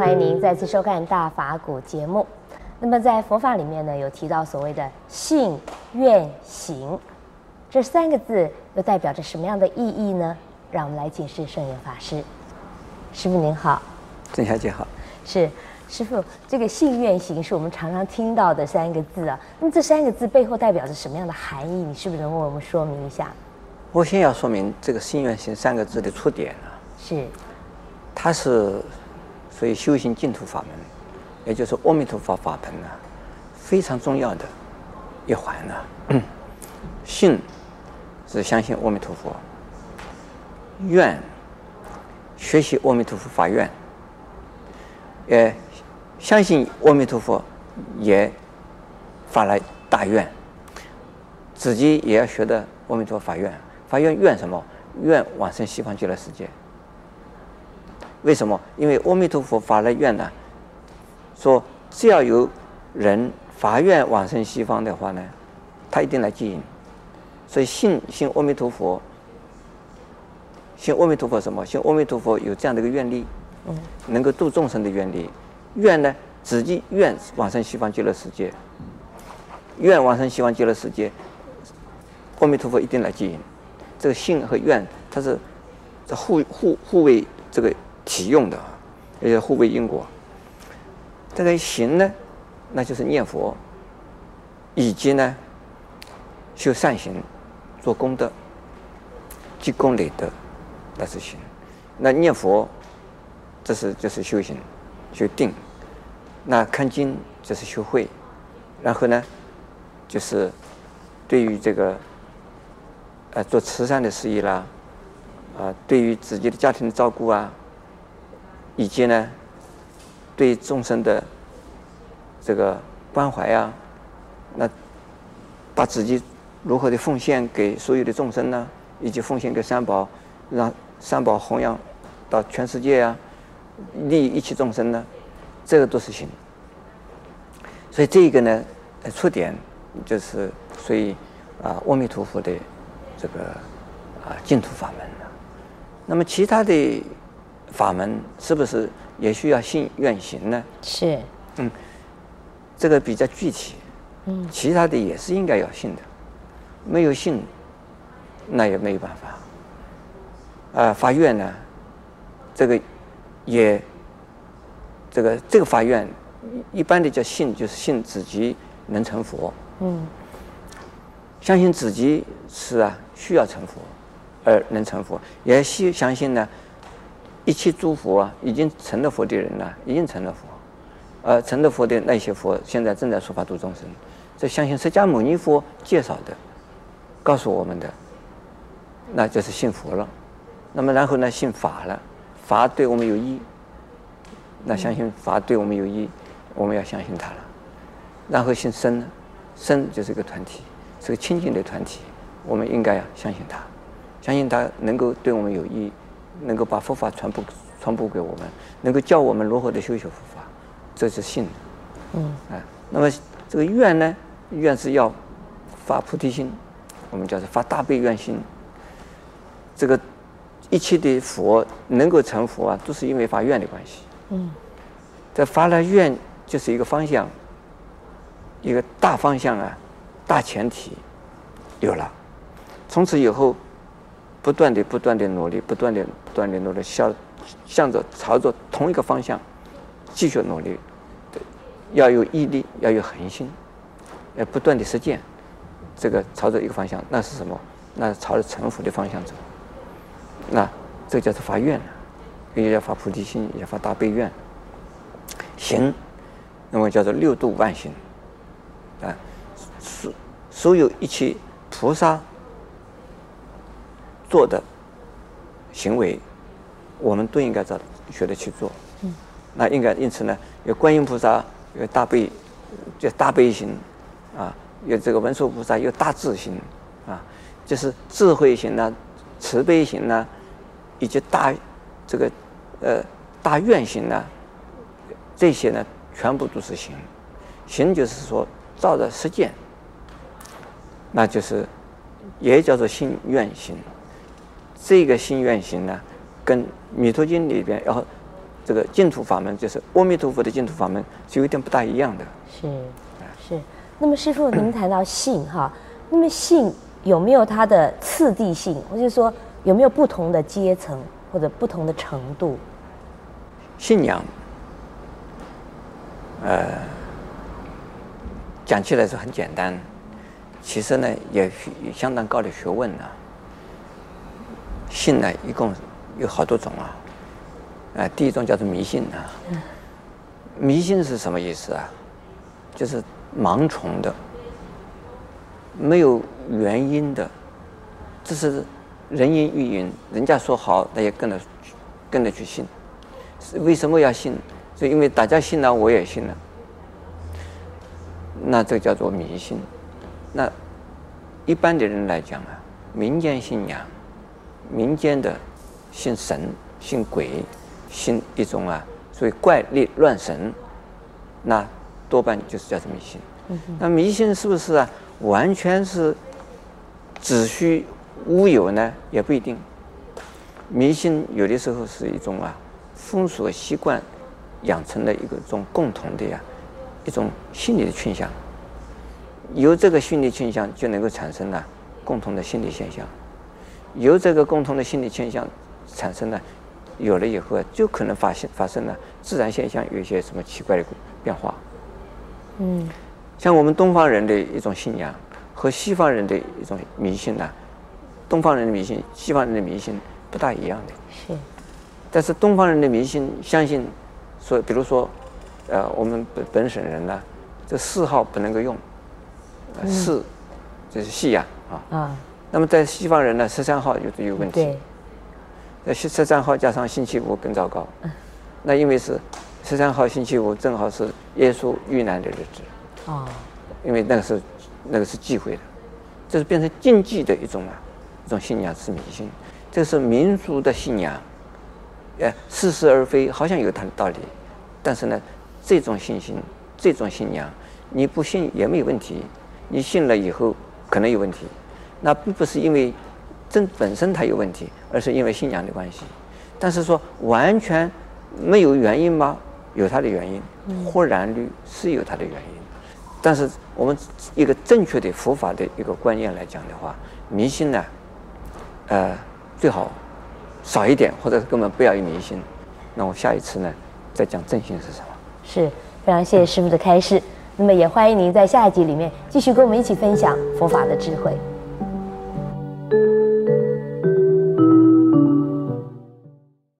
欢迎您再次收看《大法古》节目。那么在佛法里面呢，有提到所谓的信愿行这三个字，又代表着什么样的意义呢？让我们来解释圣严法师。师傅您好，郑小姐好。是师傅，这个信愿行是我们常常听到的三个字啊。那么这三个字背后代表着什么样的含义？你是不是能为我们说明一下？我先要说明这个信愿行三个字的出典啊。是。它是所以修行净土法门，也就是阿弥陀佛法门呢，非常重要的一环呢。信是相信阿弥陀佛，愿学习阿弥陀佛法愿，也相信阿弥陀佛也发了大愿，自己也要学的阿弥陀佛法愿。法愿愿什么？愿往生西方极乐世界。为什么？因为阿弥陀佛发了愿呢，说只要有人发愿往生西方的话呢，他一定来接引。所以信信阿弥陀佛，信阿弥陀佛什么？信阿弥陀佛有这样的一个愿力，能够度众生的愿力。愿呢，自己愿往生西方极乐世界，愿往生西方极乐世界，阿弥陀佛一定来接引。这个信和愿，它是互互互为这个。体用的，而且互为因果。这个行呢，那就是念佛，以及呢修善行、做功德、积功累德，那是行。那念佛，这是就是修行、修定。那看经就是修慧。然后呢，就是对于这个呃做慈善的事业啦，啊，对于自己的家庭的照顾啊。以及呢，对众生的这个关怀啊，那把自己如何的奉献给所有的众生呢？以及奉献给三宝，让三宝弘扬到全世界啊，利益一切众生呢？这个都是行。所以这个呢，出点就是属于啊阿弥陀佛的这个啊净土法门。那么其他的。法门是不是也需要信愿行呢？是，嗯，这个比较具体，嗯，其他的也是应该要信的，没有信，那也没有办法。啊，发愿呢，这个也，这个这个发愿，一般的叫信，就是信自己能成佛，嗯，相信自己是啊需要成佛而能成佛，也需相信呢。一切诸佛啊，已经成了佛的人了，已经成了佛，呃，成了佛的那些佛，现在正在说法度众生。这相信释迦牟尼佛介绍的，告诉我们的，那就是信佛了。那么然后呢，信法了，法对我们有益，那相信法对我们有益，我们要相信他了。然后信僧呢，僧就是一个团体，是个清净的团体，我们应该要相信他，相信他能够对我们有益。能够把佛法传播传播给我们，能够教我们如何的修学佛法，这是信。嗯，啊，那么这个愿呢，愿是要发菩提心，我们叫做发大悲愿心。这个一切的佛能够成佛啊，都是因为发愿的关系。嗯，这发了愿就是一个方向，一个大方向啊，大前提有了，从此以后。不断的、不断的努力，不断的、不断的努力，向向着朝着同一个方向继续努力，要有毅力，要有恒心，要不断的实践，这个朝着一个方向，那是什么？那是朝着成佛的方向走。那这叫做发愿，也要发菩提心，也要发大悲愿。行，那么叫做六度万行，啊，所所有一切菩萨。做的行为，我们都应该照学的去做。嗯，那应该因此呢，有观音菩萨有大悲，叫大悲心啊；有这个文殊菩萨有大智心啊，就是智慧心呢、慈悲心呢，以及大这个呃大愿心呢，这些呢全部都是行。行就是说照着实践，那就是也叫做心愿行。这个信愿行呢，跟《弥陀经》里边然后这个净土法门，就是阿弥陀佛的净土法门，是有点不大一样的。是是。那么师傅，您谈到性哈，那么性有没有它的次第性，或者说有没有不同的阶层或者不同的程度？信仰，呃，讲起来是很简单，其实呢也也相当高的学问呢、啊。信呢一共有好多种啊，啊、第一种叫做迷信啊。迷信是什么意思啊？就是盲从的，没有原因的，这是人云亦云，人家说好，那也跟着跟着去信。为什么要信？就因为大家信了，我也信了。那这叫做迷信。那一般的人来讲啊，民间信仰，民间的信神、信鬼、信一种啊，所谓怪力乱神，那多半就是叫做迷信。那迷信是不是啊？完全是子虚乌有呢？也不一定。迷信有的时候是一种啊。风俗习惯养成的一个种共同的呀，一种心理的倾向，由这个心理倾向就能够产生了共同的心理现象，由这个共同的心理倾向产生了，有了以后就可能发现发生了自然现象有一些什么奇怪的变化。嗯，像我们东方人的一种信仰和西方人的一种迷信呢，东方人的迷信、西方人的迷信不大一样的。是。但是东方人的迷信相信，说比如说，呃，我们本本省人呢，这四号不能够用，四，这是西洋啊。啊。那么在西方人呢，十三号就有问题。对。那十十三号加上星期五更糟糕。那因为是十三号星期五正好是耶稣遇难的日子。哦。因为那个是那个是忌讳的，这是变成禁忌的一种啊，一种信仰是迷信，这是民族的信仰。哎，似是而非，好像有它的道理，但是呢，这种信心，这种信仰，你不信也没有问题，你信了以后可能有问题，那并不是因为真本身它有问题，而是因为信仰的关系。但是说完全没有原因吗？有它的原因，或然率是有它的原因。但是我们一个正确的佛法的一个观念来讲的话，迷信呢，呃，最好。少一点，或者根本不要有迷信。那我下一次呢，再讲正信是什么？是非常谢谢师傅的开示。那么也欢迎您在下一集里面继续跟我们一起分享佛法的智慧。